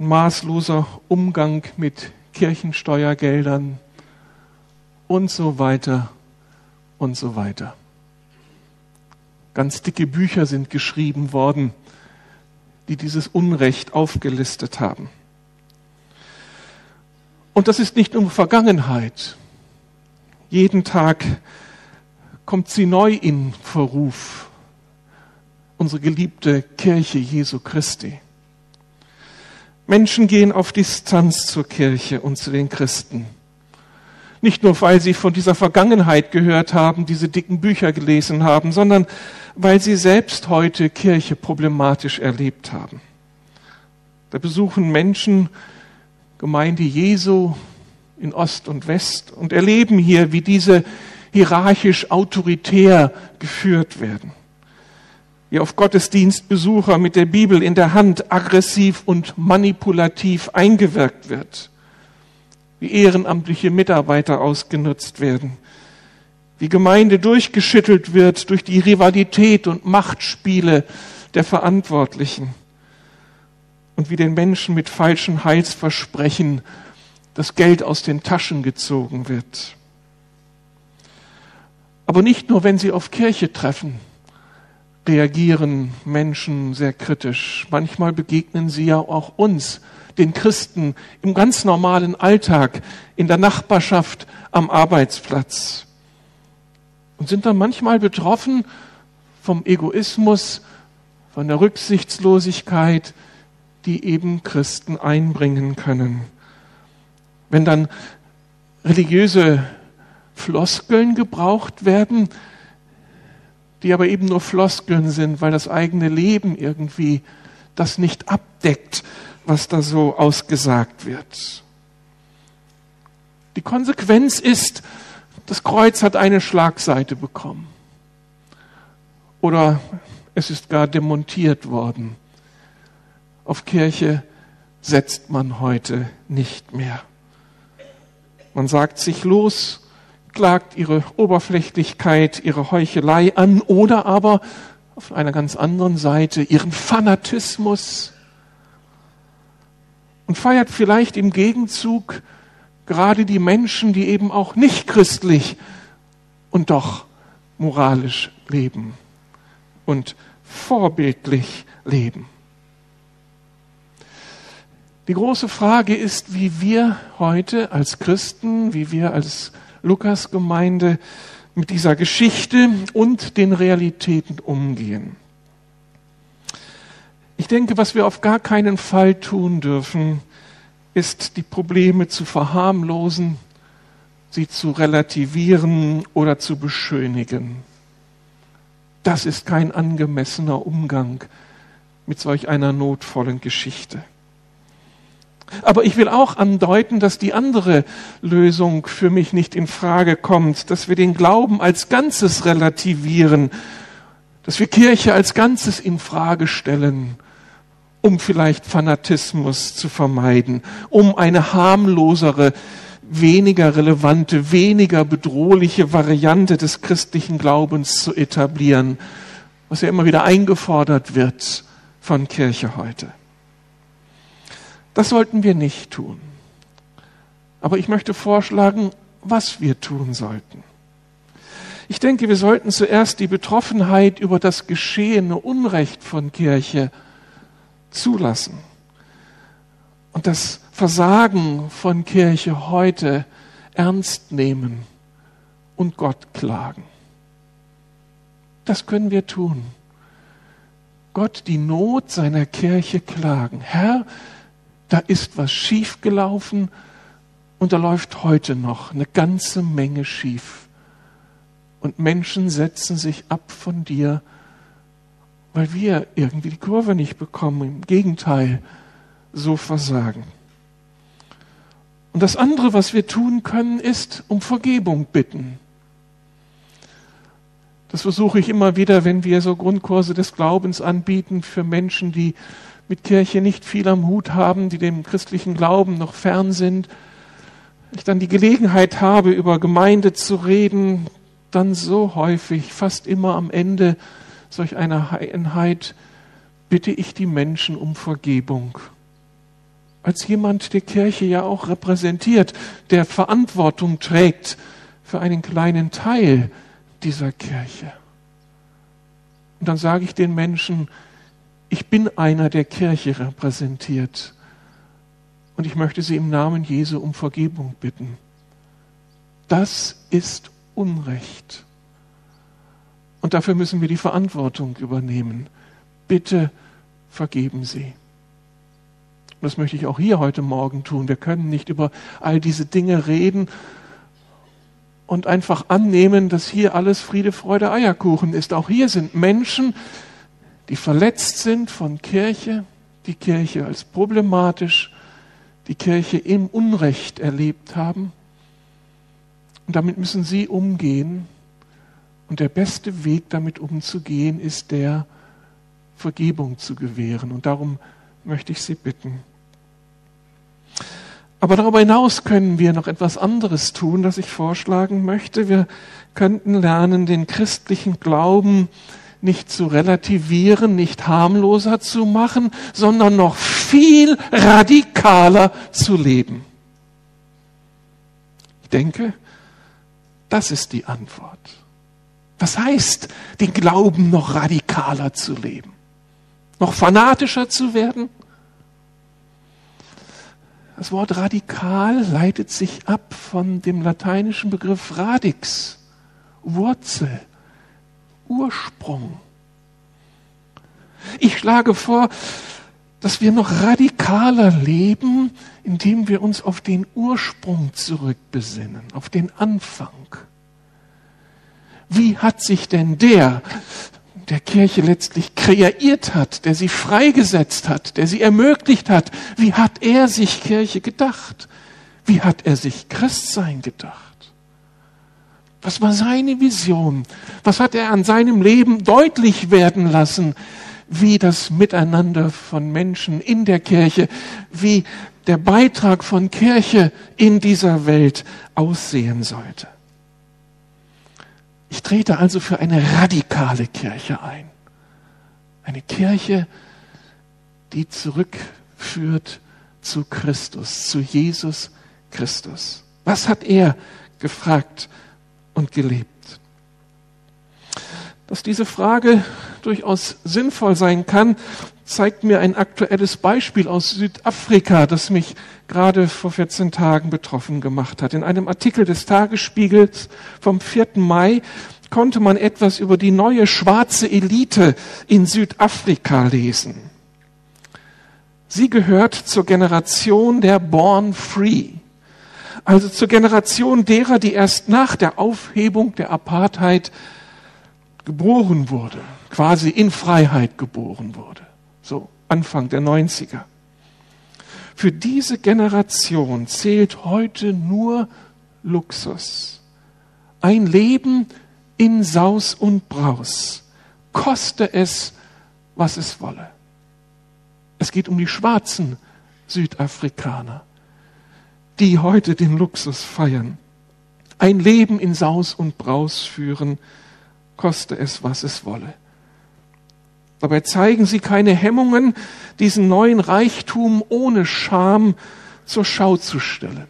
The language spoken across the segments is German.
maßloser Umgang mit Kirchensteuergeldern und so weiter und so weiter. Ganz dicke Bücher sind geschrieben worden, die dieses Unrecht aufgelistet haben. Und das ist nicht nur Vergangenheit. Jeden Tag kommt sie neu in Verruf. Unsere geliebte Kirche Jesu Christi. Menschen gehen auf Distanz zur Kirche und zu den Christen. Nicht nur, weil sie von dieser Vergangenheit gehört haben, diese dicken Bücher gelesen haben, sondern weil sie selbst heute Kirche problematisch erlebt haben. Da besuchen Menschen Gemeinde Jesu in Ost und West und erleben hier, wie diese hierarchisch autoritär geführt werden. Wie auf Gottesdienstbesucher mit der Bibel in der Hand aggressiv und manipulativ eingewirkt wird. Wie ehrenamtliche Mitarbeiter ausgenutzt werden. Wie Gemeinde durchgeschüttelt wird durch die Rivalität und Machtspiele der Verantwortlichen und wie den Menschen mit falschen Heilsversprechen das Geld aus den Taschen gezogen wird. Aber nicht nur, wenn sie auf Kirche treffen, reagieren Menschen sehr kritisch. Manchmal begegnen sie ja auch uns, den Christen, im ganz normalen Alltag, in der Nachbarschaft, am Arbeitsplatz. Und sind dann manchmal betroffen vom Egoismus, von der Rücksichtslosigkeit, die eben Christen einbringen können. Wenn dann religiöse Floskeln gebraucht werden, die aber eben nur Floskeln sind, weil das eigene Leben irgendwie das nicht abdeckt, was da so ausgesagt wird. Die Konsequenz ist, das Kreuz hat eine Schlagseite bekommen. Oder es ist gar demontiert worden auf Kirche setzt man heute nicht mehr. Man sagt sich los, klagt ihre Oberflächlichkeit, ihre Heuchelei an oder aber auf einer ganz anderen Seite ihren Fanatismus und feiert vielleicht im Gegenzug gerade die Menschen, die eben auch nicht christlich und doch moralisch leben und vorbildlich leben. Die große Frage ist, wie wir heute als Christen, wie wir als Lukas-Gemeinde mit dieser Geschichte und den Realitäten umgehen. Ich denke, was wir auf gar keinen Fall tun dürfen, ist die Probleme zu verharmlosen, sie zu relativieren oder zu beschönigen. Das ist kein angemessener Umgang mit solch einer notvollen Geschichte. Aber ich will auch andeuten, dass die andere Lösung für mich nicht in Frage kommt, dass wir den Glauben als Ganzes relativieren, dass wir Kirche als Ganzes in Frage stellen, um vielleicht Fanatismus zu vermeiden, um eine harmlosere, weniger relevante, weniger bedrohliche Variante des christlichen Glaubens zu etablieren, was ja immer wieder eingefordert wird von Kirche heute. Das sollten wir nicht tun. Aber ich möchte vorschlagen, was wir tun sollten. Ich denke, wir sollten zuerst die Betroffenheit über das geschehene Unrecht von Kirche zulassen und das Versagen von Kirche heute ernst nehmen und Gott klagen. Das können wir tun. Gott die Not seiner Kirche klagen. Herr, da ist was schiefgelaufen und da läuft heute noch eine ganze Menge schief. Und Menschen setzen sich ab von dir, weil wir irgendwie die Kurve nicht bekommen. Im Gegenteil, so versagen. Und das andere, was wir tun können, ist um Vergebung bitten. Das versuche ich immer wieder, wenn wir so Grundkurse des Glaubens anbieten für Menschen, die mit Kirche nicht viel am Hut haben, die dem christlichen Glauben noch fern sind, ich dann die Gelegenheit habe, über Gemeinde zu reden, dann so häufig, fast immer am Ende solch einer Einheit, bitte ich die Menschen um Vergebung. als jemand, der Kirche ja auch repräsentiert, der Verantwortung trägt für einen kleinen Teil dieser Kirche. Und dann sage ich den Menschen, ich bin einer, der Kirche repräsentiert. Und ich möchte Sie im Namen Jesu um Vergebung bitten. Das ist Unrecht. Und dafür müssen wir die Verantwortung übernehmen. Bitte vergeben Sie. Und das möchte ich auch hier heute Morgen tun. Wir können nicht über all diese Dinge reden und einfach annehmen, dass hier alles Friede, Freude, Eierkuchen ist. Auch hier sind Menschen, die verletzt sind von Kirche, die Kirche als problematisch, die Kirche im Unrecht erlebt haben. Und damit müssen sie umgehen. Und der beste Weg, damit umzugehen, ist der, Vergebung zu gewähren. Und darum möchte ich Sie bitten. Aber darüber hinaus können wir noch etwas anderes tun, das ich vorschlagen möchte. Wir könnten lernen, den christlichen Glauben nicht zu relativieren, nicht harmloser zu machen, sondern noch viel radikaler zu leben. Ich denke, das ist die Antwort. Was heißt, den Glauben noch radikaler zu leben? Noch fanatischer zu werden? Das Wort radikal leitet sich ab von dem lateinischen Begriff radix, Wurzel, Ursprung. Ich schlage vor, dass wir noch radikaler leben, indem wir uns auf den Ursprung zurückbesinnen, auf den Anfang. Wie hat sich denn der, der Kirche letztlich kreiert hat, der sie freigesetzt hat, der sie ermöglicht hat. Wie hat er sich Kirche gedacht? Wie hat er sich Christsein gedacht? Was war seine Vision? Was hat er an seinem Leben deutlich werden lassen? Wie das Miteinander von Menschen in der Kirche, wie der Beitrag von Kirche in dieser Welt aussehen sollte. Ich trete also für eine radikale Kirche ein. Eine Kirche, die zurückführt zu Christus, zu Jesus Christus. Was hat er gefragt und gelebt? Dass diese Frage durchaus sinnvoll sein kann, zeigt mir ein aktuelles Beispiel aus Südafrika, das mich gerade vor 14 Tagen betroffen gemacht hat. In einem Artikel des Tagesspiegels vom 4. Mai konnte man etwas über die neue schwarze Elite in Südafrika lesen. Sie gehört zur Generation der Born Free, also zur Generation derer, die erst nach der Aufhebung der Apartheid geboren wurde, quasi in Freiheit geboren wurde so Anfang der 90er. Für diese Generation zählt heute nur Luxus. Ein Leben in Saus und Braus, koste es, was es wolle. Es geht um die schwarzen Südafrikaner, die heute den Luxus feiern. Ein Leben in Saus und Braus führen, koste es, was es wolle. Dabei zeigen sie keine Hemmungen, diesen neuen Reichtum ohne Scham zur Schau zu stellen.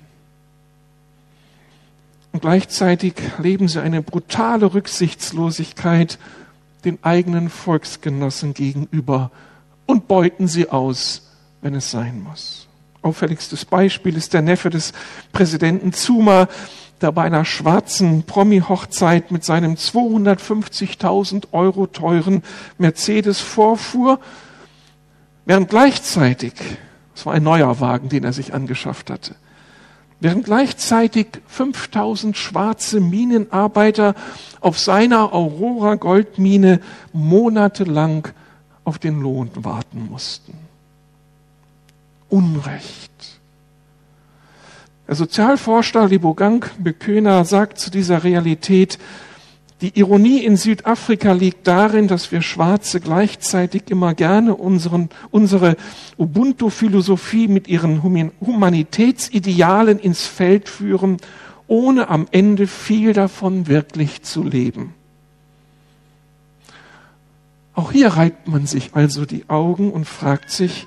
Und gleichzeitig leben sie eine brutale Rücksichtslosigkeit den eigenen Volksgenossen gegenüber und beuten sie aus, wenn es sein muss. Auffälligstes Beispiel ist der Neffe des Präsidenten Zuma, der bei einer schwarzen Promi-Hochzeit mit seinem 250.000 Euro teuren Mercedes vorfuhr, während gleichzeitig, es war ein neuer Wagen, den er sich angeschafft hatte, während gleichzeitig 5000 schwarze Minenarbeiter auf seiner Aurora Goldmine monatelang auf den Lohn warten mussten. Unrecht. Der Sozialforscher Libogang Beköner sagt zu dieser Realität, die Ironie in Südafrika liegt darin, dass wir Schwarze gleichzeitig immer gerne unseren, unsere Ubuntu-Philosophie mit ihren Humanitätsidealen ins Feld führen, ohne am Ende viel davon wirklich zu leben. Auch hier reibt man sich also die Augen und fragt sich,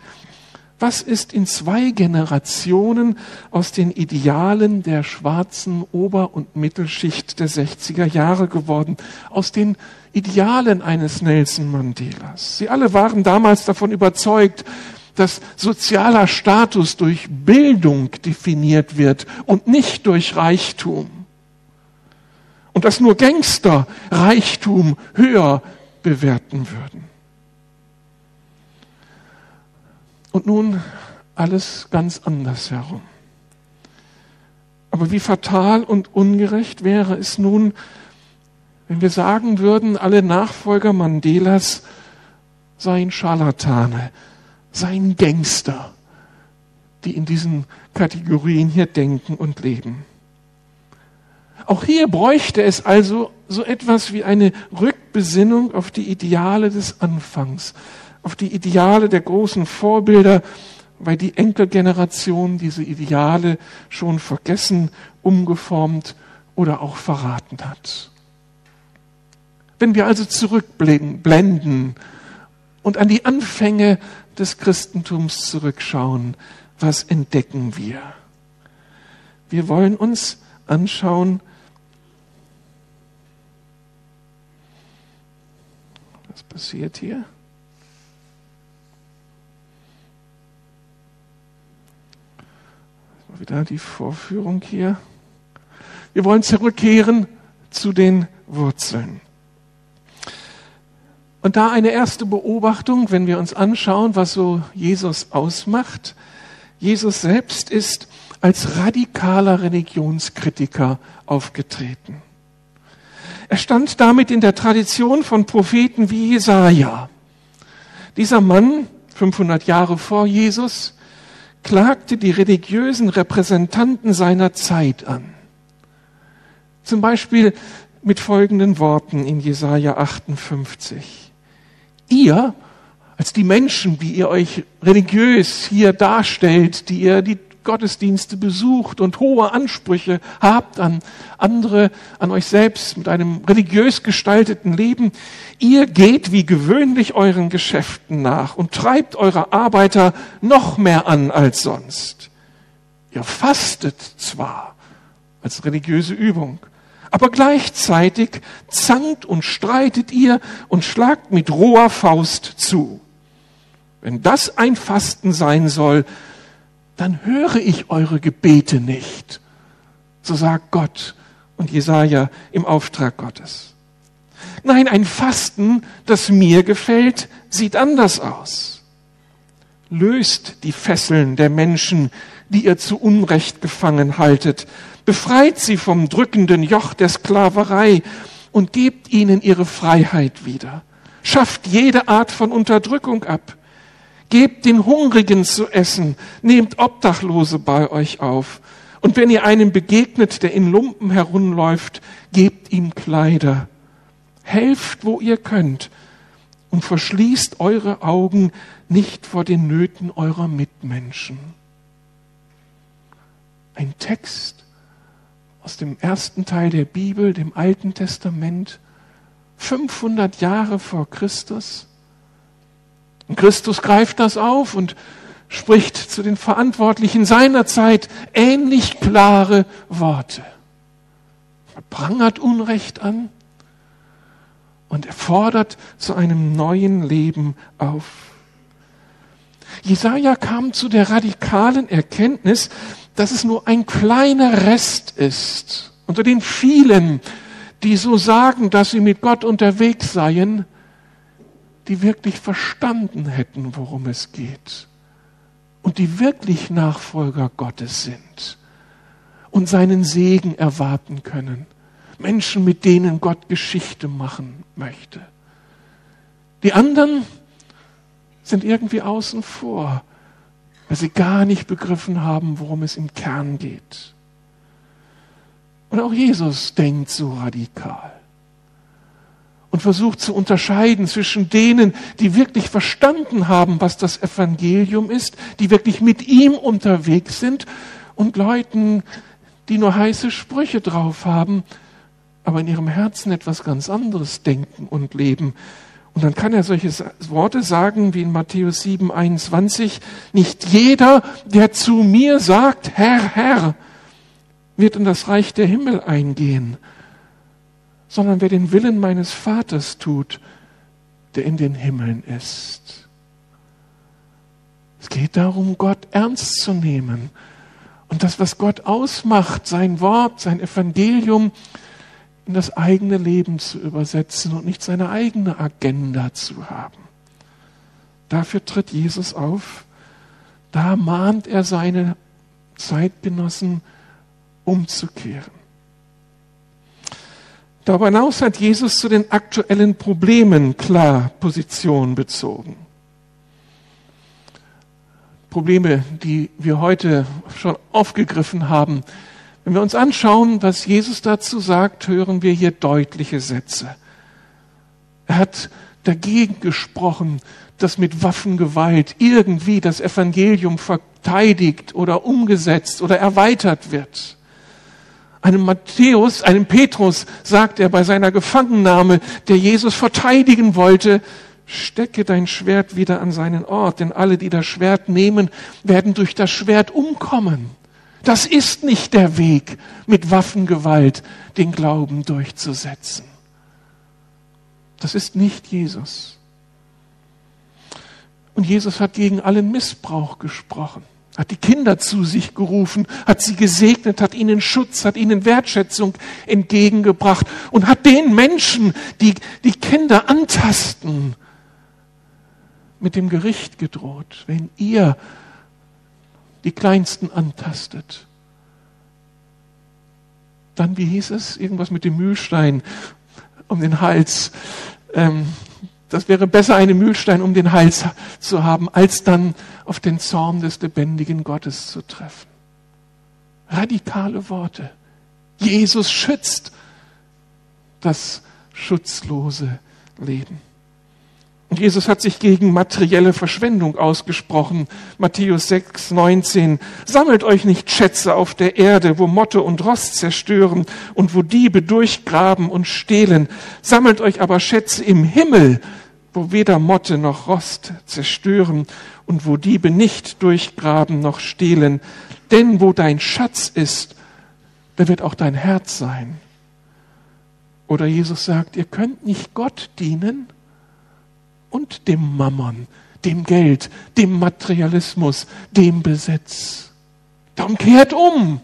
Was ist in zwei Generationen aus den Idealen der schwarzen Ober- und Mittelschicht der 60er Jahre geworden? Aus den Idealen eines Nelson Mandelas. Sie alle waren damals davon überzeugt, dass sozialer Status durch Bildung definiert wird und nicht durch Reichtum. Und dass nur Gangster Reichtum höher bewerten würden. Und nun alles ganz anders herum. Aber wie fatal und ungerecht wäre es nun, wenn wir sagen würden, alle Nachfolger Mandelas seien Scharlatane, seien Gangster, die in diesen Kategorien hier denken und leben. Auch hier bräuchte es also so etwas wie eine Rückbesinnung auf die Ideale des Anfangs, auf die Ideale der großen Vorbilder, weil die Enkelgeneration diese Ideale schon vergessen, umgeformt oder auch verraten hat. Wenn wir also zurückblenden und an die Anfänge des Christentums zurückschauen, was entdecken wir? Wir wollen uns anschauen, was passiert hier? Wieder die Vorführung hier. Wir wollen zurückkehren zu den Wurzeln. Und da eine erste Beobachtung, wenn wir uns anschauen, was so Jesus ausmacht. Jesus selbst ist als radikaler Religionskritiker aufgetreten. Er stand damit in der Tradition von Propheten wie Jesaja. Dieser Mann, 500 Jahre vor Jesus, klagte die religiösen Repräsentanten seiner Zeit an. Zum Beispiel mit folgenden Worten in Jesaja 58. Ihr, als die Menschen, wie ihr euch religiös hier darstellt, die ihr die Gottesdienste besucht und hohe Ansprüche habt an andere, an euch selbst mit einem religiös gestalteten Leben. Ihr geht wie gewöhnlich euren Geschäften nach und treibt eure Arbeiter noch mehr an als sonst. Ihr fastet zwar als religiöse Übung, aber gleichzeitig zankt und streitet ihr und schlagt mit roher Faust zu. Wenn das ein Fasten sein soll, dann höre ich eure Gebete nicht. So sagt Gott und Jesaja im Auftrag Gottes. Nein, ein Fasten, das mir gefällt, sieht anders aus. Löst die Fesseln der Menschen, die ihr zu Unrecht gefangen haltet. Befreit sie vom drückenden Joch der Sklaverei und gebt ihnen ihre Freiheit wieder. Schafft jede Art von Unterdrückung ab Gebt den Hungrigen zu essen, nehmt Obdachlose bei euch auf. Und wenn ihr einem begegnet, der in Lumpen herumläuft, gebt ihm Kleider. Helft, wo ihr könnt, und verschließt eure Augen nicht vor den Nöten eurer Mitmenschen. Ein Text aus dem ersten Teil der Bibel, dem Alten Testament, 500 Jahre vor Christus und Christus greift das auf und spricht zu den Verantwortlichen seiner Zeit ähnlich klare Worte. Er prangert Unrecht an und er fordert zu einem neuen Leben auf. Jesaja kam zu der radikalen Erkenntnis, dass es nur ein kleiner Rest ist unter den vielen, die so sagen, dass sie mit Gott unterwegs seien, die wirklich verstanden hätten, worum es geht und die wirklich Nachfolger Gottes sind und seinen Segen erwarten können. Menschen, mit denen Gott Geschichte machen möchte. Die anderen sind irgendwie außen vor, weil sie gar nicht begriffen haben, worum es im Kern geht. Und auch Jesus denkt so radikal und versucht zu unterscheiden zwischen denen, die wirklich verstanden haben, was das Evangelium ist, die wirklich mit ihm unterwegs sind und Leuten, die nur heiße Sprüche drauf haben, aber in ihrem Herzen etwas ganz anderes denken und leben. Und dann kann er solche Worte sagen wie in Matthäus 7, 21, nicht jeder, der zu mir sagt, Herr, Herr, wird in das Reich der Himmel eingehen, sondern wer den Willen meines Vaters tut, der in den Himmeln ist. Es geht darum, Gott ernst zu nehmen und das, was Gott ausmacht, sein Wort, sein Evangelium, in das eigene Leben zu übersetzen und nicht seine eigene Agenda zu haben. Dafür tritt Jesus auf. Da mahnt er seine Zeitgenossen umzukehren. Darüber hinaus hat Jesus zu den aktuellen Problemen klar Position bezogen. Probleme, die wir heute schon aufgegriffen haben, wenn wir uns anschauen, was Jesus dazu sagt, hören wir hier deutliche Sätze. Er hat dagegen gesprochen, dass mit Waffengewalt irgendwie das Evangelium verteidigt oder umgesetzt oder erweitert wird. Einem Matthäus, einem Petrus sagt er bei seiner Gefangennahme, der Jesus verteidigen wollte, stecke dein Schwert wieder an seinen Ort, denn alle, die das Schwert nehmen, werden durch das Schwert umkommen. Das ist nicht der Weg, mit Waffengewalt den Glauben durchzusetzen. Das ist nicht Jesus. Und Jesus hat gegen allen Missbrauch gesprochen, hat die Kinder zu sich gerufen, hat sie gesegnet, hat ihnen Schutz, hat ihnen Wertschätzung entgegengebracht und hat den Menschen, die die Kinder antasten, mit dem Gericht gedroht. Wenn ihr die Kleinsten antastet. Dann, wie hieß es, irgendwas mit dem Mühlstein um den Hals. Ähm, das wäre besser, einen Mühlstein um den Hals zu haben, als dann auf den Zorn des lebendigen Gottes zu treffen. Radikale Worte. Jesus schützt das schutzlose Leben. Und Jesus hat sich gegen materielle Verschwendung ausgesprochen. Matthäus 6, 19. Sammelt euch nicht Schätze auf der Erde, wo Motte und Rost zerstören und wo Diebe durchgraben und stehlen. Sammelt euch aber Schätze im Himmel, wo weder Motte noch Rost zerstören und wo Diebe nicht durchgraben noch stehlen. Denn wo dein Schatz ist, da wird auch dein Herz sein. Oder Jesus sagt, ihr könnt nicht Gott dienen und dem Mammon, dem Geld, dem Materialismus, dem Besitz. Darum kehrt um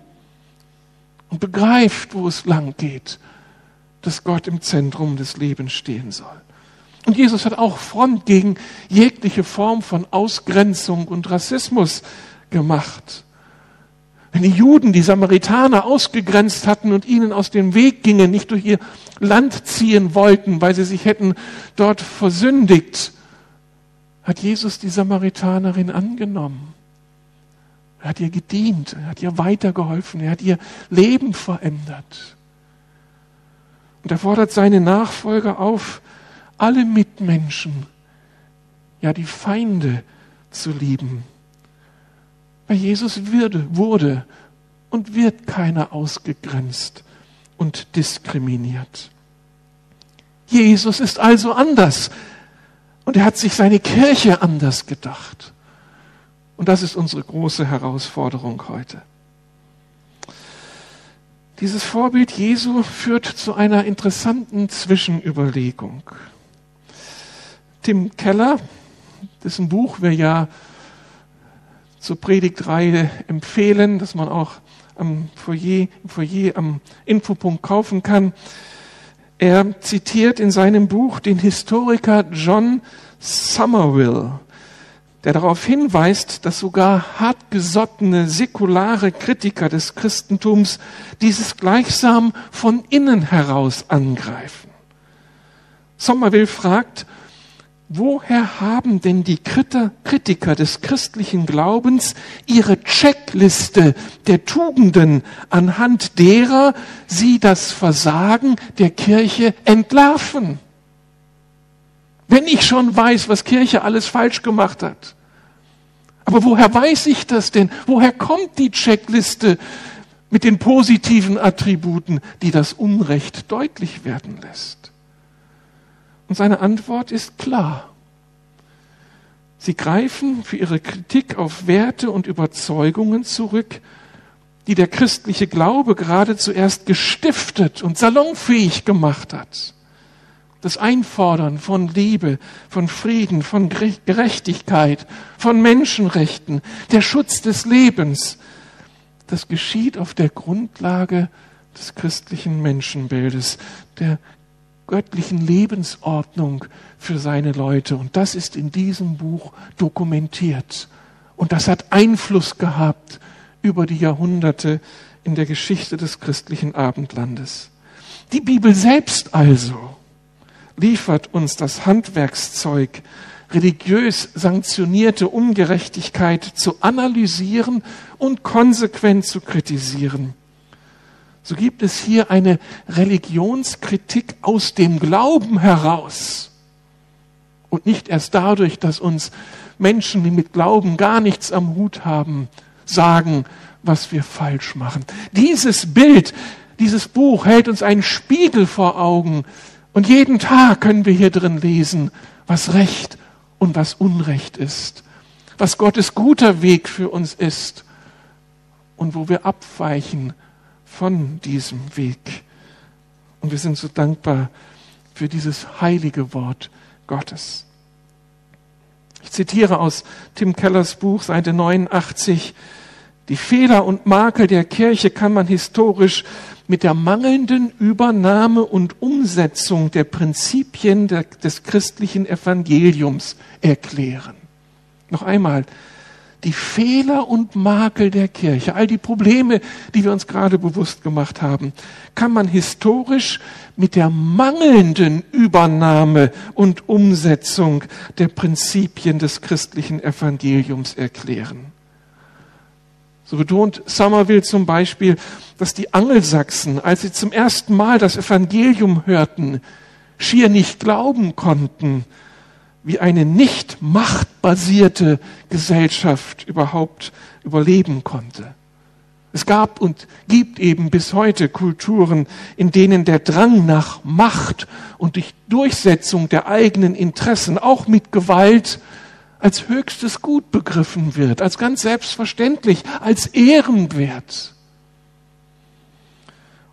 und begreift, wo es lang geht, dass Gott im Zentrum des Lebens stehen soll. Und Jesus hat auch Front gegen jegliche Form von Ausgrenzung und Rassismus gemacht. Wenn die Juden die Samaritaner ausgegrenzt hatten und ihnen aus dem Weg gingen, nicht durch ihr Land ziehen wollten, weil sie sich hätten dort versündigt, hat Jesus die Samaritanerin angenommen. Er hat ihr gedient, er hat ihr weitergeholfen, er hat ihr Leben verändert. Und er fordert seine Nachfolger auf, alle Mitmenschen, ja die Feinde zu lieben. Bei Jesus würde, wurde und wird keiner ausgegrenzt und diskriminiert. Jesus ist also anders und er hat sich seine Kirche anders gedacht. Und das ist unsere große Herausforderung heute. Dieses Vorbild Jesu führt zu einer interessanten Zwischenüberlegung. Tim Keller, dessen Buch wir ja zur Predigtreihe empfehlen, dass man auch am Foyer, im Foyer am Infopunkt kaufen kann. Er zitiert in seinem Buch den Historiker John Somerville, der darauf hinweist, dass sogar hartgesottene säkulare Kritiker des Christentums dieses gleichsam von innen heraus angreifen. Somerville fragt, woher haben denn die Kritiker des christlichen Glaubens ihre Checkliste der Tugenden, anhand derer sie das Versagen der Kirche entlarven? Wenn ich schon weiß, was Kirche alles falsch gemacht hat. Aber woher weiß ich das denn? Woher kommt die Checkliste mit den positiven Attributen, die das Unrecht deutlich werden lässt? Und seine Antwort ist klar. Sie greifen für ihre Kritik auf Werte und Überzeugungen zurück, die der christliche Glaube gerade zuerst gestiftet und salonfähig gemacht hat. Das Einfordern von Liebe, von Frieden, von Gerechtigkeit, von Menschenrechten, der Schutz des Lebens, das geschieht auf der Grundlage des christlichen Menschenbildes, der göttlichen Lebensordnung für seine Leute. Und das ist in diesem Buch dokumentiert. Und das hat Einfluss gehabt über die Jahrhunderte in der Geschichte des christlichen Abendlandes. Die Bibel selbst also liefert uns das Handwerkszeug, religiös sanktionierte Ungerechtigkeit zu analysieren und konsequent zu kritisieren. So gibt es hier eine Religionskritik aus dem Glauben heraus. Und nicht erst dadurch, dass uns Menschen, die mit Glauben gar nichts am Hut haben, sagen, was wir falsch machen. Dieses Bild, dieses Buch hält uns einen Spiegel vor Augen. Und jeden Tag können wir hier drin lesen, was Recht und was Unrecht ist, was Gottes guter Weg für uns ist. Und wo wir abweichen von diesem Weg. Und wir sind so dankbar für dieses heilige Wort Gottes. Ich zitiere aus Tim Kellers Buch, Seite 89. Die Fehler und Makel der Kirche kann man historisch mit der mangelnden Übernahme und Umsetzung der Prinzipien der, des christlichen Evangeliums erklären. Noch einmal, die Fehler und Makel der Kirche, all die Probleme, die wir uns gerade bewusst gemacht haben, kann man historisch mit der mangelnden Übernahme und Umsetzung der Prinzipien des christlichen Evangeliums erklären. So betont Somerville zum Beispiel, dass die Angelsachsen, als sie zum ersten Mal das Evangelium hörten, schier nicht glauben konnten, wie eine nicht machtbasierte Gesellschaft überhaupt überleben konnte. Es gab und gibt eben bis heute Kulturen, in denen der Drang nach Macht und die Durchsetzung der eigenen Interessen auch mit Gewalt als höchstes Gut begriffen wird, als ganz selbstverständlich, als ehrenwert.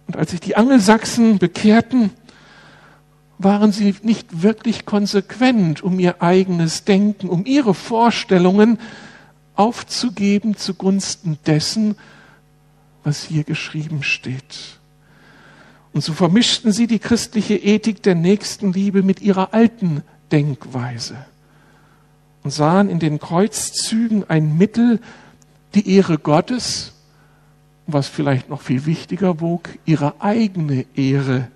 Und als sich die Angelsachsen bekehrten, waren sie nicht wirklich konsequent, um ihr eigenes Denken, um ihre Vorstellungen aufzugeben zugunsten dessen, was hier geschrieben steht. Und so vermischten sie die christliche Ethik der Nächstenliebe mit ihrer alten Denkweise und sahen in den Kreuzzügen ein Mittel, die Ehre Gottes, was vielleicht noch viel wichtiger wog, ihre eigene Ehre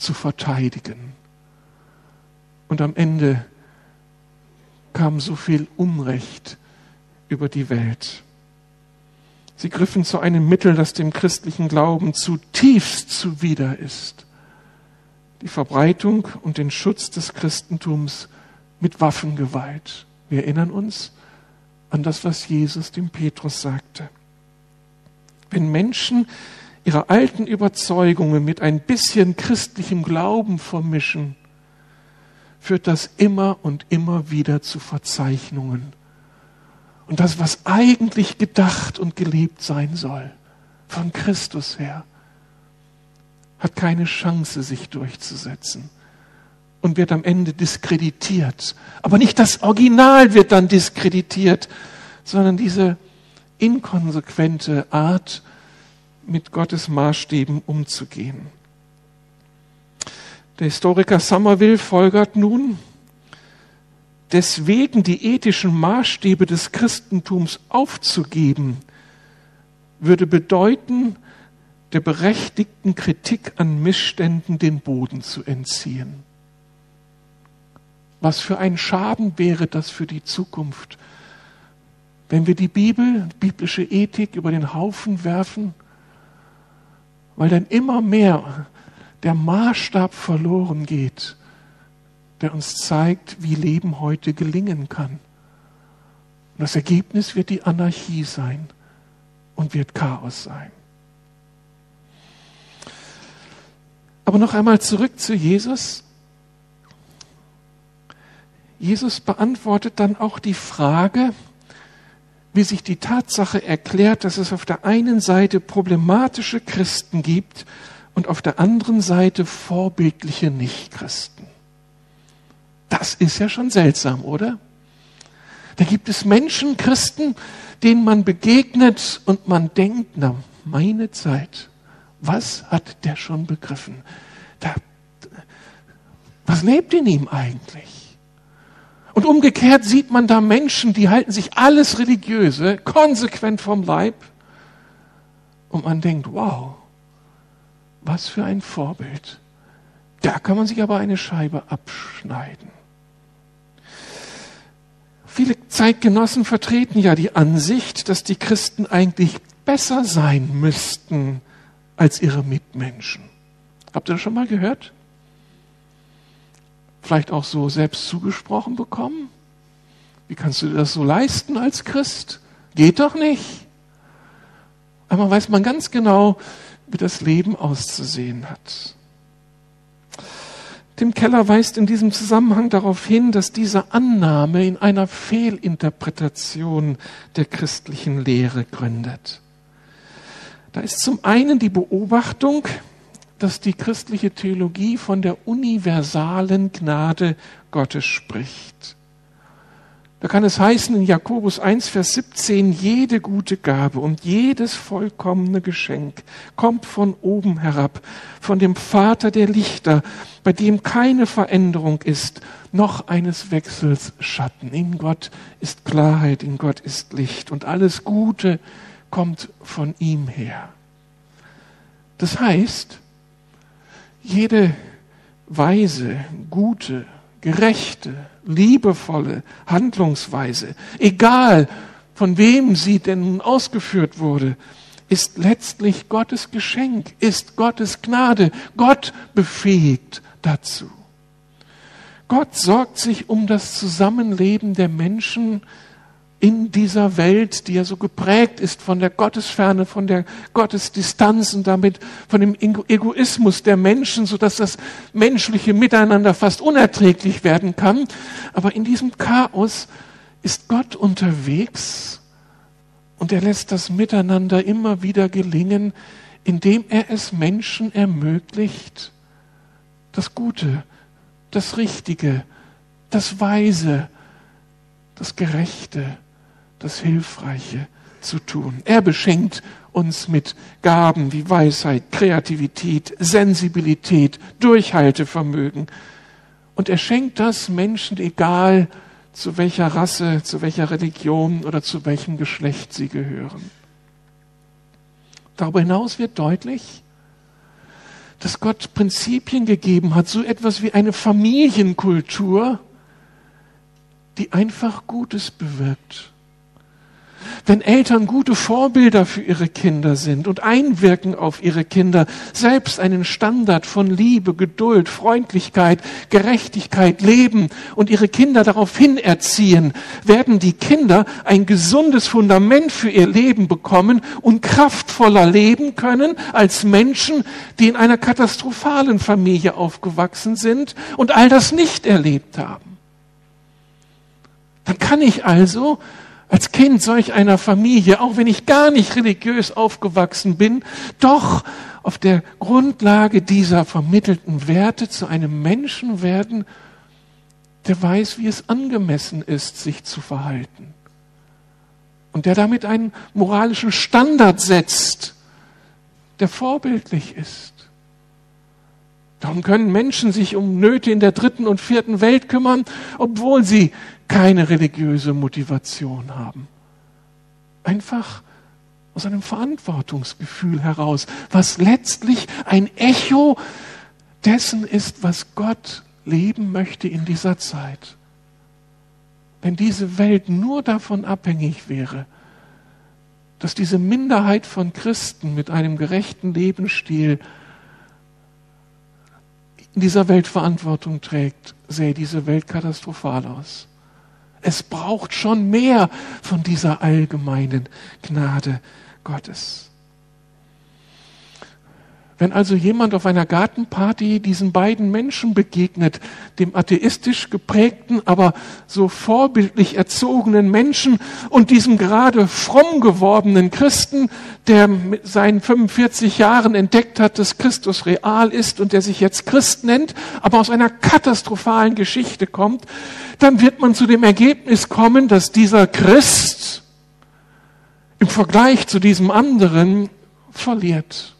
zu verteidigen. Und am Ende kam so viel Unrecht über die Welt. Sie griffen zu einem Mittel, das dem christlichen Glauben zutiefst zuwider ist. Die Verbreitung und den Schutz des Christentums mit Waffengewalt. Wir erinnern uns an das, was Jesus dem Petrus sagte. Wenn Menschen ihre alten Überzeugungen mit ein bisschen christlichem Glauben vermischen, führt das immer und immer wieder zu Verzeichnungen. Und das, was eigentlich gedacht und gelebt sein soll, von Christus her, hat keine Chance, sich durchzusetzen und wird am Ende diskreditiert. Aber nicht das Original wird dann diskreditiert, sondern diese inkonsequente Art, mit Gottes Maßstäben umzugehen. Der Historiker Somerville folgert nun, deswegen die ethischen Maßstäbe des Christentums aufzugeben, würde bedeuten, der berechtigten Kritik an Missständen den Boden zu entziehen. Was für ein Schaden wäre das für die Zukunft, wenn wir die Bibel, biblische Ethik über den Haufen werfen, weil dann immer mehr der Maßstab verloren geht, der uns zeigt, wie Leben heute gelingen kann. Und das Ergebnis wird die Anarchie sein und wird Chaos sein. Aber noch einmal zurück zu Jesus. Jesus beantwortet dann auch die Frage, wie sich die Tatsache erklärt, dass es auf der einen Seite problematische Christen gibt und auf der anderen Seite vorbildliche Nichtchristen. Das ist ja schon seltsam, oder? Da gibt es Menschen, Christen, denen man begegnet und man denkt, na, meine Zeit, was hat der schon begriffen? Da, was lebt in ihm eigentlich? Und umgekehrt sieht man da Menschen, die halten sich alles Religiöse konsequent vom Leib. Und man denkt, wow, was für ein Vorbild. Da kann man sich aber eine Scheibe abschneiden. Viele Zeitgenossen vertreten ja die Ansicht, dass die Christen eigentlich besser sein müssten als ihre Mitmenschen. Habt ihr das schon mal gehört? Vielleicht auch so selbst zugesprochen bekommen? Wie kannst du dir das so leisten als Christ? Geht doch nicht. Aber weiß man ganz genau, wie das Leben auszusehen hat. Tim Keller weist in diesem Zusammenhang darauf hin, dass diese Annahme in einer Fehlinterpretation der christlichen Lehre gründet. Da ist zum einen die Beobachtung, dass die christliche Theologie von der universalen Gnade Gottes spricht. Da kann es heißen in Jakobus 1, Vers 17, jede gute Gabe und jedes vollkommene Geschenk kommt von oben herab, von dem Vater der Lichter, bei dem keine Veränderung ist, noch eines Wechsels Schatten. In Gott ist Klarheit, in Gott ist Licht und alles Gute kommt von ihm her. Das heißt, jede weise, gute, gerechte, liebevolle Handlungsweise, egal von wem sie denn nun ausgeführt wurde, ist letztlich Gottes Geschenk, ist Gottes Gnade. Gott befähigt dazu. Gott sorgt sich um das Zusammenleben der Menschen in dieser Welt, die ja so geprägt ist von der Gottesferne, von der Gottesdistanz und damit von dem Egoismus der Menschen, so dass das menschliche Miteinander fast unerträglich werden kann. Aber in diesem Chaos ist Gott unterwegs und er lässt das Miteinander immer wieder gelingen, indem er es Menschen ermöglicht, das Gute, das Richtige, das Weise, das Gerechte, das Hilfreiche zu tun. Er beschenkt uns mit Gaben wie Weisheit, Kreativität, Sensibilität, Durchhaltevermögen. Und er schenkt das Menschen, egal zu welcher Rasse, zu welcher Religion oder zu welchem Geschlecht sie gehören. Darüber hinaus wird deutlich, dass Gott Prinzipien gegeben hat, so etwas wie eine Familienkultur, die einfach Gutes bewirkt wenn Eltern gute Vorbilder für ihre Kinder sind und einwirken auf ihre Kinder, selbst einen Standard von Liebe, Geduld, Freundlichkeit, Gerechtigkeit leben und ihre Kinder darauf hin erziehen, werden die Kinder ein gesundes Fundament für ihr Leben bekommen und kraftvoller leben können als Menschen, die in einer katastrophalen Familie aufgewachsen sind und all das nicht erlebt haben. Dann kann ich also als Kind solch einer Familie, auch wenn ich gar nicht religiös aufgewachsen bin, doch auf der Grundlage dieser vermittelten Werte zu einem Menschen werden, der weiß, wie es angemessen ist, sich zu verhalten. Und der damit einen moralischen Standard setzt, der vorbildlich ist. Darum können Menschen sich um Nöte in der dritten und vierten Welt kümmern, obwohl sie keine religiöse Motivation haben. Einfach aus einem Verantwortungsgefühl heraus, was letztlich ein Echo dessen ist, was Gott leben möchte in dieser Zeit. Wenn diese Welt nur davon abhängig wäre, dass diese Minderheit von Christen mit einem gerechten Lebensstil in dieser Welt Verantwortung trägt, sähe diese Welt katastrophal aus. Es braucht schon mehr von dieser allgemeinen Gnade Gottes. Wenn also jemand auf einer Gartenparty diesen beiden Menschen begegnet, dem atheistisch geprägten, aber so vorbildlich erzogenen Menschen und diesem gerade fromm gewordenen Christen, der mit seinen 45 Jahren entdeckt hat, dass Christus real ist und der sich jetzt Christ nennt, aber aus einer katastrophalen Geschichte kommt, dann wird man zu dem Ergebnis kommen, dass dieser Christ im Vergleich zu diesem anderen verliert.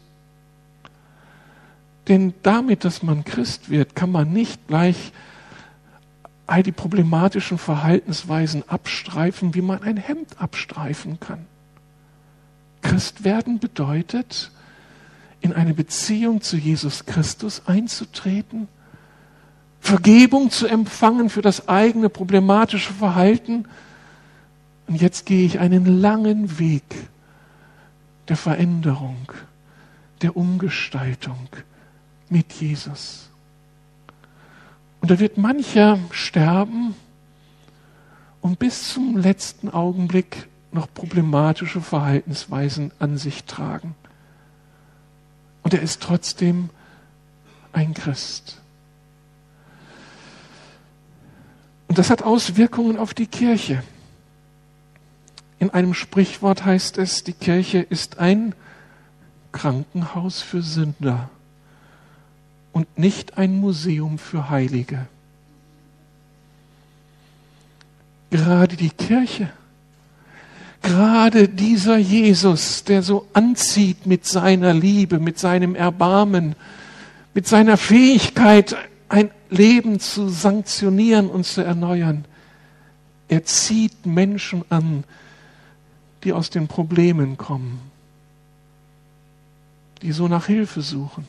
Denn damit, dass man Christ wird, kann man nicht gleich all die problematischen Verhaltensweisen abstreifen, wie man ein Hemd abstreifen kann. Christ werden bedeutet, in eine Beziehung zu Jesus Christus einzutreten, Vergebung zu empfangen für das eigene problematische Verhalten. Und jetzt gehe ich einen langen Weg der Veränderung, der Umgestaltung, mit Jesus. Und da wird mancher sterben und bis zum letzten Augenblick noch problematische Verhaltensweisen an sich tragen. Und er ist trotzdem ein Christ. Und das hat Auswirkungen auf die Kirche. In einem Sprichwort heißt es, die Kirche ist ein Krankenhaus für Sünder und nicht ein Museum für Heilige. Gerade die Kirche, gerade dieser Jesus, der so anzieht mit seiner Liebe, mit seinem Erbarmen, mit seiner Fähigkeit, ein Leben zu sanktionieren und zu erneuern, er zieht Menschen an, die aus den Problemen kommen, die so nach Hilfe suchen.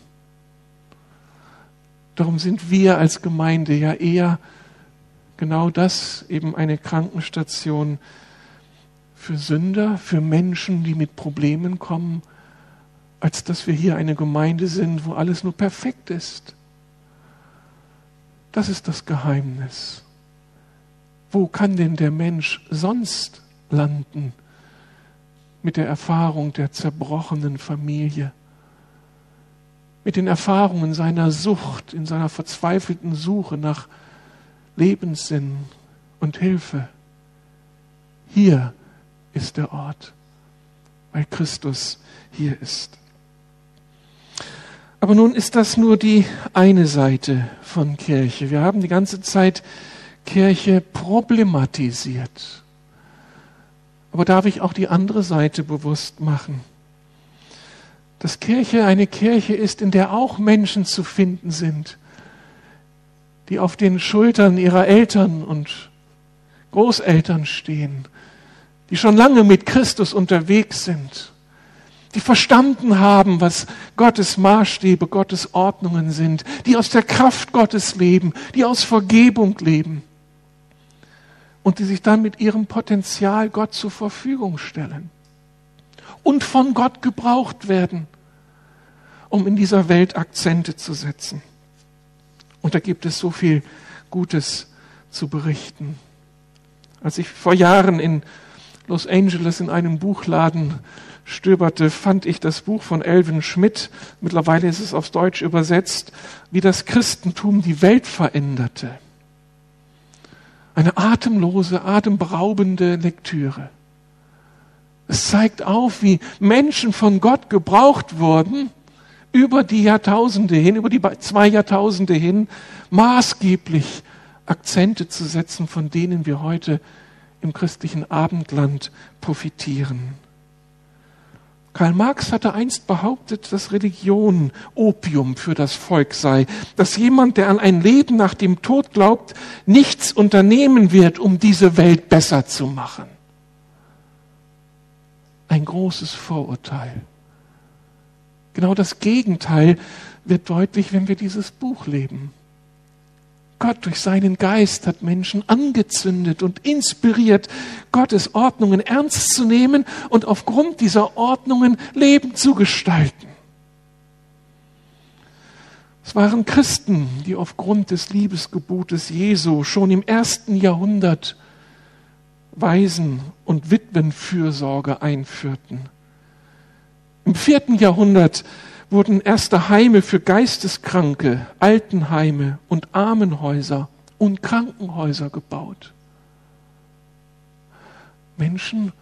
Darum sind wir als Gemeinde ja eher genau das, eben eine Krankenstation für Sünder, für Menschen, die mit Problemen kommen, als dass wir hier eine Gemeinde sind, wo alles nur perfekt ist. Das ist das Geheimnis. Wo kann denn der Mensch sonst landen mit der Erfahrung der zerbrochenen Familie? Mit den Erfahrungen seiner Sucht, in seiner verzweifelten Suche nach Lebenssinn und Hilfe. Hier ist der Ort, weil Christus hier ist. Aber nun ist das nur die eine Seite von Kirche. Wir haben die ganze Zeit Kirche problematisiert. Aber darf ich auch die andere Seite bewusst machen? Dass Kirche eine Kirche ist, in der auch Menschen zu finden sind, die auf den Schultern ihrer Eltern und Großeltern stehen, die schon lange mit Christus unterwegs sind, die verstanden haben, was Gottes Maßstäbe, Gottes Ordnungen sind, die aus der Kraft Gottes leben, die aus Vergebung leben und die sich dann mit ihrem Potenzial Gott zur Verfügung stellen und von Gott gebraucht werden, um in dieser Welt Akzente zu setzen. Und da gibt es so viel Gutes zu berichten. Als ich vor Jahren in Los Angeles in einem Buchladen stöberte, fand ich das Buch von Elvin Schmidt, mittlerweile ist es aufs Deutsch übersetzt, wie das Christentum die Welt veränderte. Eine atemlose, atemberaubende Lektüre. Es zeigt auf, wie Menschen von Gott gebraucht wurden, über die Jahrtausende hin, über die zwei Jahrtausende hin, maßgeblich Akzente zu setzen, von denen wir heute im christlichen Abendland profitieren. Karl Marx hatte einst behauptet, dass Religion Opium für das Volk sei, dass jemand, der an ein Leben nach dem Tod glaubt, nichts unternehmen wird, um diese Welt besser zu machen. Ein großes Vorurteil. Genau das Gegenteil wird deutlich, wenn wir dieses Buch leben. Gott durch seinen Geist hat Menschen angezündet und inspiriert, Gottes Ordnungen ernst zu nehmen und aufgrund dieser Ordnungen Leben zu gestalten. Es waren Christen, die aufgrund des Liebesgebotes Jesu schon im ersten Jahrhundert Waisen- und Witwenfürsorge einführten. Im vierten Jahrhundert wurden erste Heime für Geisteskranke, Altenheime und Armenhäuser und Krankenhäuser gebaut. Menschen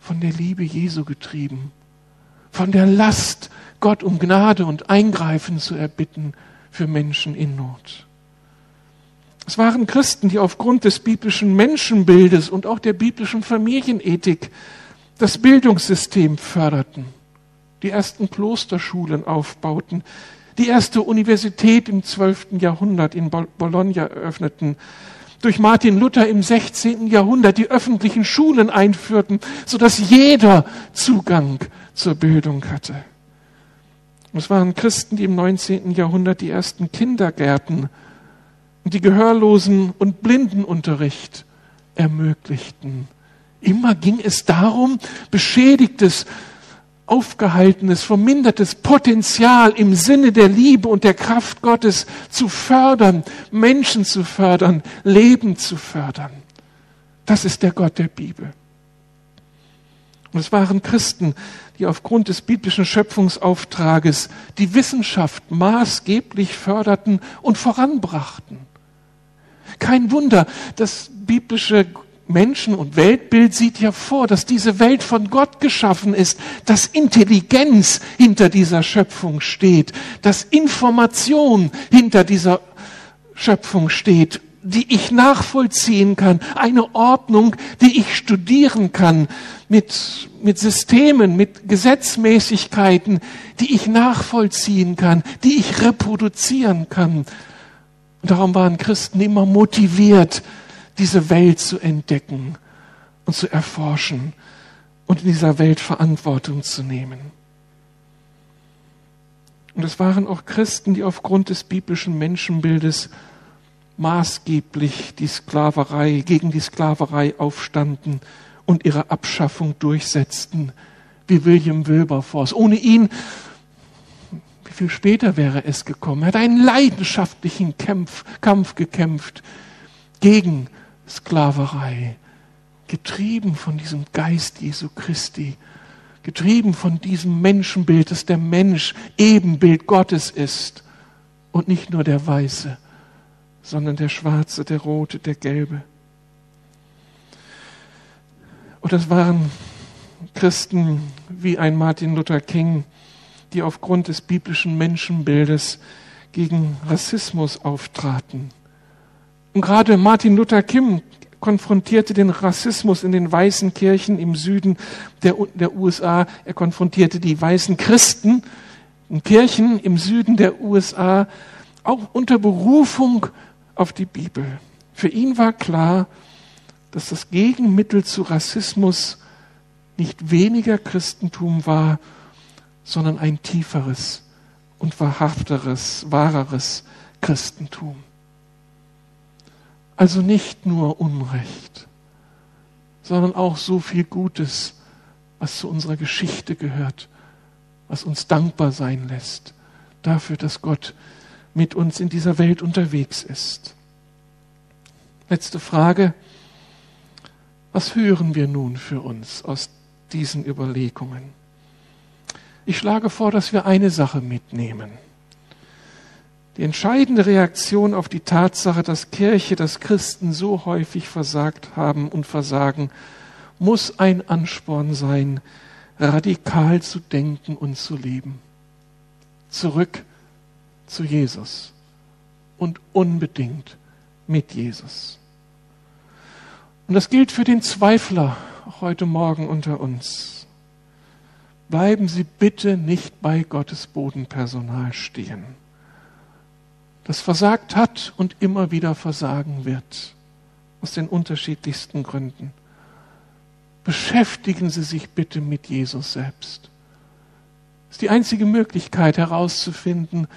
von der Liebe Jesu getrieben, von der Last, Gott um Gnade und Eingreifen zu erbitten für Menschen in Not. Es waren Christen, die aufgrund des biblischen Menschenbildes und auch der biblischen Familienethik das Bildungssystem förderten, die ersten Klosterschulen aufbauten, die erste Universität im 12. Jahrhundert in Bologna eröffneten, durch Martin Luther im 16. Jahrhundert die öffentlichen Schulen einführten, sodass jeder Zugang zur Bildung hatte. Es waren Christen, die im 19. Jahrhundert die ersten Kindergärten und die Gehörlosen und Blindenunterricht ermöglichten. Immer ging es darum, beschädigtes, aufgehaltenes, vermindertes Potenzial im Sinne der Liebe und der Kraft Gottes zu fördern, Menschen zu fördern, Leben zu fördern. Das ist der Gott der Bibel. Und es waren Christen, die aufgrund des biblischen Schöpfungsauftrages die Wissenschaft maßgeblich förderten und voranbrachten. Kein Wunder, das biblische Menschen- und Weltbild sieht ja vor, dass diese Welt von Gott geschaffen ist, dass Intelligenz hinter dieser Schöpfung steht, dass Information hinter dieser Schöpfung steht, die ich nachvollziehen kann, eine Ordnung, die ich studieren kann, mit, mit Systemen, mit Gesetzmäßigkeiten, die ich nachvollziehen kann, die ich reproduzieren kann. Und darum waren Christen immer motiviert, diese Welt zu entdecken und zu erforschen und in dieser Welt Verantwortung zu nehmen. Und es waren auch Christen, die aufgrund des biblischen Menschenbildes maßgeblich die Sklaverei, gegen die Sklaverei aufstanden und ihre Abschaffung durchsetzten, wie William Wilberforce. Ohne ihn, wie viel später wäre es gekommen? Er hat einen leidenschaftlichen Kampf, Kampf gekämpft gegen Sklaverei, getrieben von diesem Geist Jesu Christi, getrieben von diesem Menschenbild, dass der Mensch Ebenbild Gottes ist und nicht nur der Weiße, sondern der Schwarze, der Rote, der Gelbe. Und das waren Christen wie ein Martin Luther King, die aufgrund des biblischen Menschenbildes gegen Rassismus auftraten und gerade Martin Luther King konfrontierte den Rassismus in den weißen Kirchen im Süden der, der USA. Er konfrontierte die weißen Christen in Kirchen im Süden der USA auch unter Berufung auf die Bibel. Für ihn war klar, dass das Gegenmittel zu Rassismus nicht weniger Christentum war, sondern ein tieferes und wahrhafteres, wahreres Christentum. Also nicht nur Unrecht, sondern auch so viel Gutes, was zu unserer Geschichte gehört, was uns dankbar sein lässt dafür, dass Gott mit uns in dieser Welt unterwegs ist. Letzte Frage. Was hören wir nun für uns aus diesen Überlegungen? Ich schlage vor, dass wir eine Sache mitnehmen. Die entscheidende Reaktion auf die Tatsache, dass Kirche, dass Christen so häufig versagt haben und versagen, muss ein Ansporn sein, radikal zu denken und zu leben. Zurück zu Jesus und unbedingt mit Jesus. Und das gilt für den Zweifler heute Morgen unter uns. Bleiben Sie bitte nicht bei Gottes Bodenpersonal stehen das versagt hat und immer wieder versagen wird, aus den unterschiedlichsten Gründen. Beschäftigen Sie sich bitte mit Jesus selbst. Das ist die einzige Möglichkeit herauszufinden,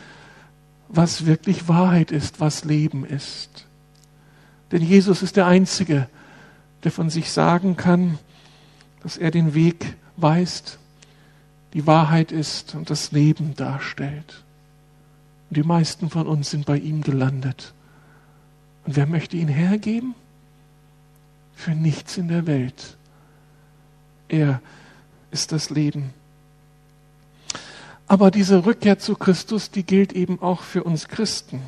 was wirklich Wahrheit ist, was Leben ist. Denn Jesus ist der Einzige, der von sich sagen kann, dass er den Weg weist, die Wahrheit ist und das Leben darstellt. Und die meisten von uns sind bei ihm gelandet. Und wer möchte ihn hergeben? Für nichts in der Welt. Er ist das Leben. Aber diese Rückkehr zu Christus, die gilt eben auch für uns Christen.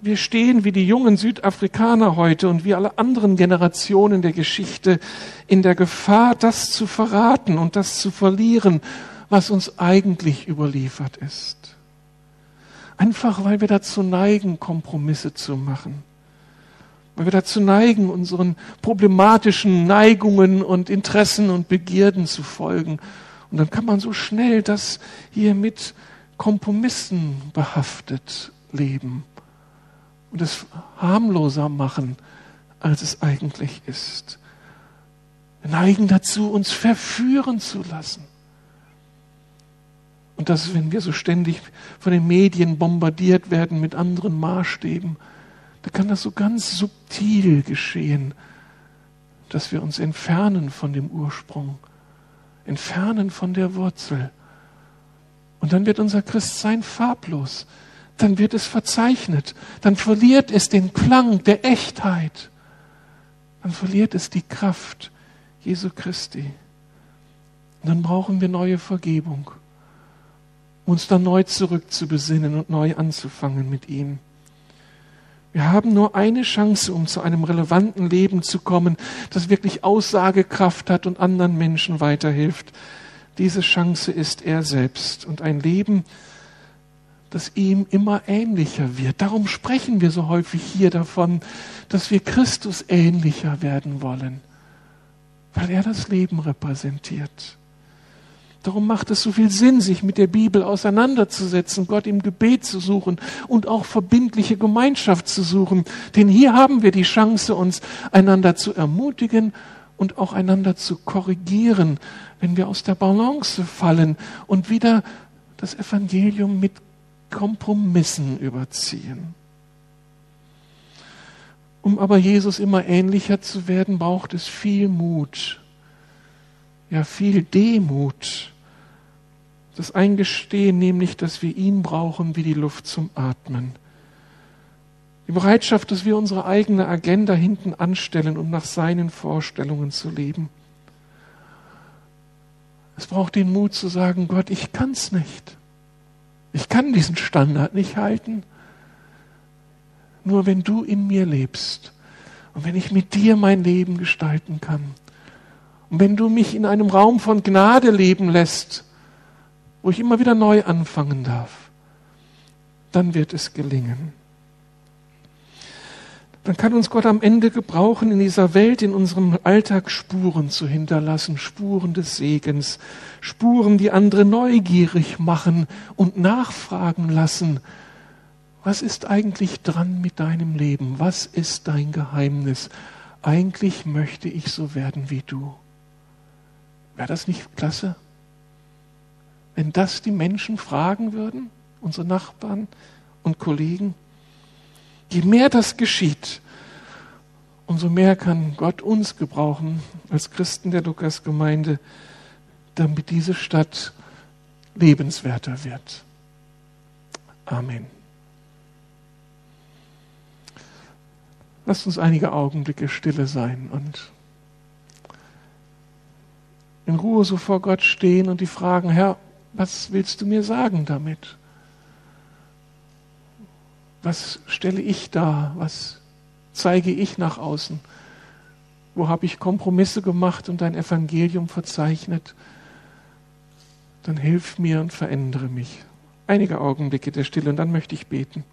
Wir stehen wie die jungen Südafrikaner heute und wie alle anderen Generationen der Geschichte in der Gefahr, das zu verraten und das zu verlieren, was uns eigentlich überliefert ist. Einfach weil wir dazu neigen, Kompromisse zu machen. Weil wir dazu neigen, unseren problematischen Neigungen und Interessen und Begierden zu folgen. Und dann kann man so schnell das hier mit Kompromissen behaftet leben und es harmloser machen, als es eigentlich ist. Wir neigen dazu, uns verführen zu lassen. Und das, wenn wir so ständig von den Medien bombardiert werden mit anderen Maßstäben, da kann das so ganz subtil geschehen, dass wir uns entfernen von dem Ursprung, entfernen von der Wurzel. Und dann wird unser Christsein farblos, dann wird es verzeichnet, dann verliert es den Klang der Echtheit, dann verliert es die Kraft Jesu Christi. Und dann brauchen wir neue Vergebung uns dann neu zurückzubesinnen und neu anzufangen mit ihm. Wir haben nur eine Chance, um zu einem relevanten Leben zu kommen, das wirklich Aussagekraft hat und anderen Menschen weiterhilft. Diese Chance ist er selbst und ein Leben, das ihm immer ähnlicher wird. Darum sprechen wir so häufig hier davon, dass wir Christus ähnlicher werden wollen, weil er das Leben repräsentiert. Darum macht es so viel Sinn, sich mit der Bibel auseinanderzusetzen, Gott im Gebet zu suchen und auch verbindliche Gemeinschaft zu suchen. Denn hier haben wir die Chance, uns einander zu ermutigen und auch einander zu korrigieren, wenn wir aus der Balance fallen und wieder das Evangelium mit Kompromissen überziehen. Um aber Jesus immer ähnlicher zu werden, braucht es viel Mut ja viel Demut. Das Eingestehen nämlich, dass wir ihn brauchen wie die Luft zum Atmen. Die Bereitschaft, dass wir unsere eigene Agenda hinten anstellen, um nach seinen Vorstellungen zu leben. Es braucht den Mut zu sagen, Gott, ich kann's nicht. Ich kann diesen Standard nicht halten. Nur wenn du in mir lebst und wenn ich mit dir mein Leben gestalten kann, und wenn du mich in einem Raum von Gnade leben lässt, wo ich immer wieder neu anfangen darf, dann wird es gelingen. Dann kann uns Gott am Ende gebrauchen, in dieser Welt, in unserem Alltag Spuren zu hinterlassen, Spuren des Segens, Spuren, die andere neugierig machen und nachfragen lassen, was ist eigentlich dran mit deinem Leben? Was ist dein Geheimnis? Eigentlich möchte ich so werden wie du. Wäre das nicht klasse? Wenn das die Menschen fragen würden, unsere Nachbarn und Kollegen, je mehr das geschieht, umso mehr kann Gott uns gebrauchen als Christen der Lukas-Gemeinde, damit diese Stadt lebenswerter wird. Amen. Lasst uns einige Augenblicke stille sein und in Ruhe so vor Gott stehen und die fragen, Herr, was willst du mir sagen damit? Was stelle ich dar? Was zeige ich nach außen? Wo habe ich Kompromisse gemacht und dein Evangelium verzeichnet? Dann hilf mir und verändere mich. Einige Augenblicke der Stille und dann möchte ich beten.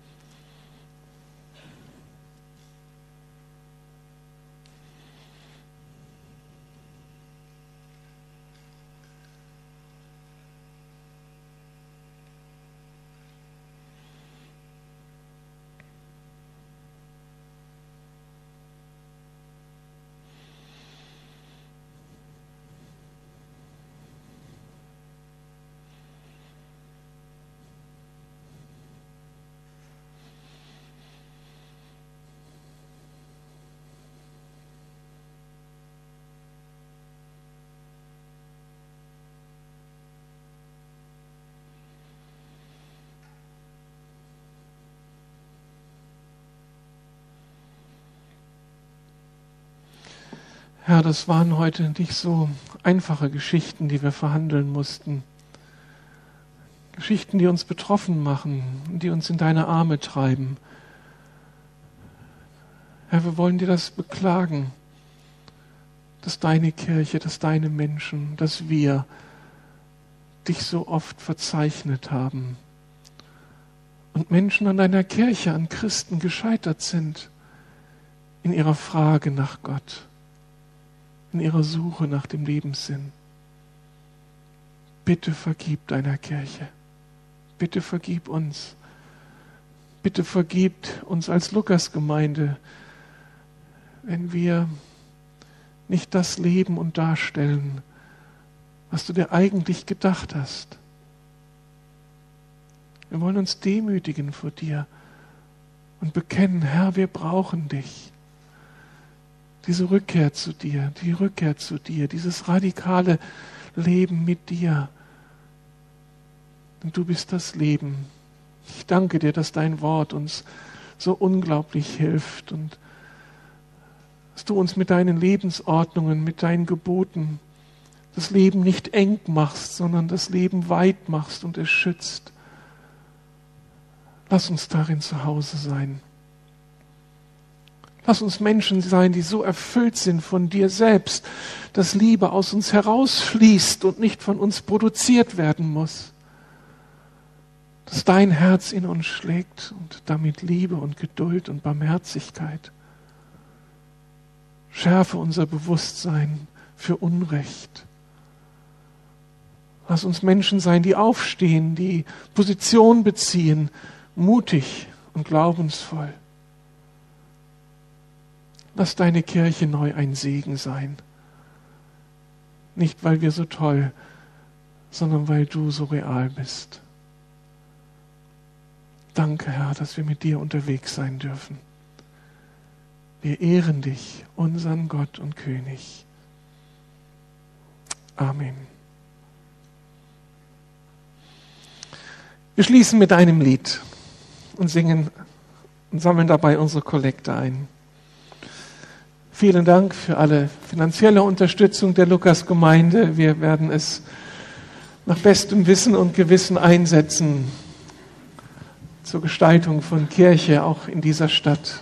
Herr, das waren heute nicht so einfache Geschichten, die wir verhandeln mussten. Geschichten, die uns betroffen machen, die uns in deine Arme treiben. Herr, wir wollen dir das beklagen, dass deine Kirche, dass deine Menschen, dass wir dich so oft verzeichnet haben und Menschen an deiner Kirche, an Christen gescheitert sind in ihrer Frage nach Gott, in ihrer Suche nach dem Lebenssinn. Bitte vergib deiner Kirche. Bitte vergib uns. Bitte vergib uns als Lukas-Gemeinde, wenn wir nicht das leben und darstellen, was du dir eigentlich gedacht hast. Wir wollen uns demütigen vor dir und bekennen, Herr, wir brauchen dich. Diese Rückkehr zu dir, die Rückkehr zu dir, dieses radikale Leben mit dir. Und du bist das Leben. Ich danke dir, dass dein Wort uns so unglaublich hilft und dass du uns mit deinen Lebensordnungen, mit deinen Geboten das Leben nicht eng machst, sondern das Leben weit machst und es schützt. Lass uns darin zu Hause sein. Lass uns Menschen sein, die so erfüllt sind von dir selbst, dass Liebe aus uns herausfließt und nicht von uns produziert werden muss. Dass dein Herz in uns schlägt und damit Liebe und Geduld und Barmherzigkeit. Schärfe unser Bewusstsein für Unrecht. Lass uns Menschen sein, die aufstehen, die Position beziehen, mutig und glaubensvoll. Lass deine Kirche neu ein Segen sein. Nicht, weil wir so toll, sondern weil du so real bist. Danke, Herr, dass wir mit dir unterwegs sein dürfen. Wir ehren dich, unseren Gott und König. Amen. Wir schließen mit einem Lied und singen und sammeln dabei unsere Kollekte ein. Vielen Dank für alle finanzielle Unterstützung der Lukas-Gemeinde. Wir werden es nach bestem Wissen und Gewissen einsetzen zur Gestaltung von Kirche auch in dieser Stadt.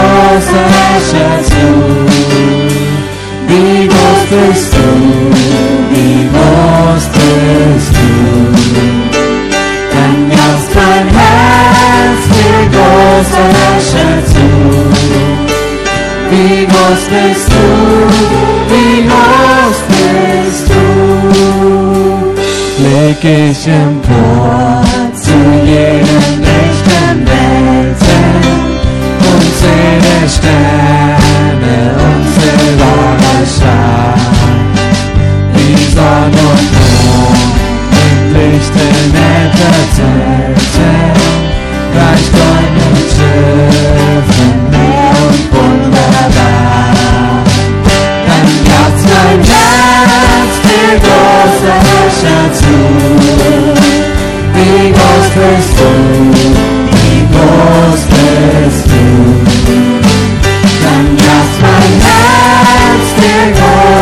empor zu jenen echten Welten und Sterne und silberne Schar. Wie Sonne und Mond im Licht in Zeiten, gleich goldenen Schiffen, Meer und wunderbar. Dann gab's mein Herz, die große zu. Wie groß bist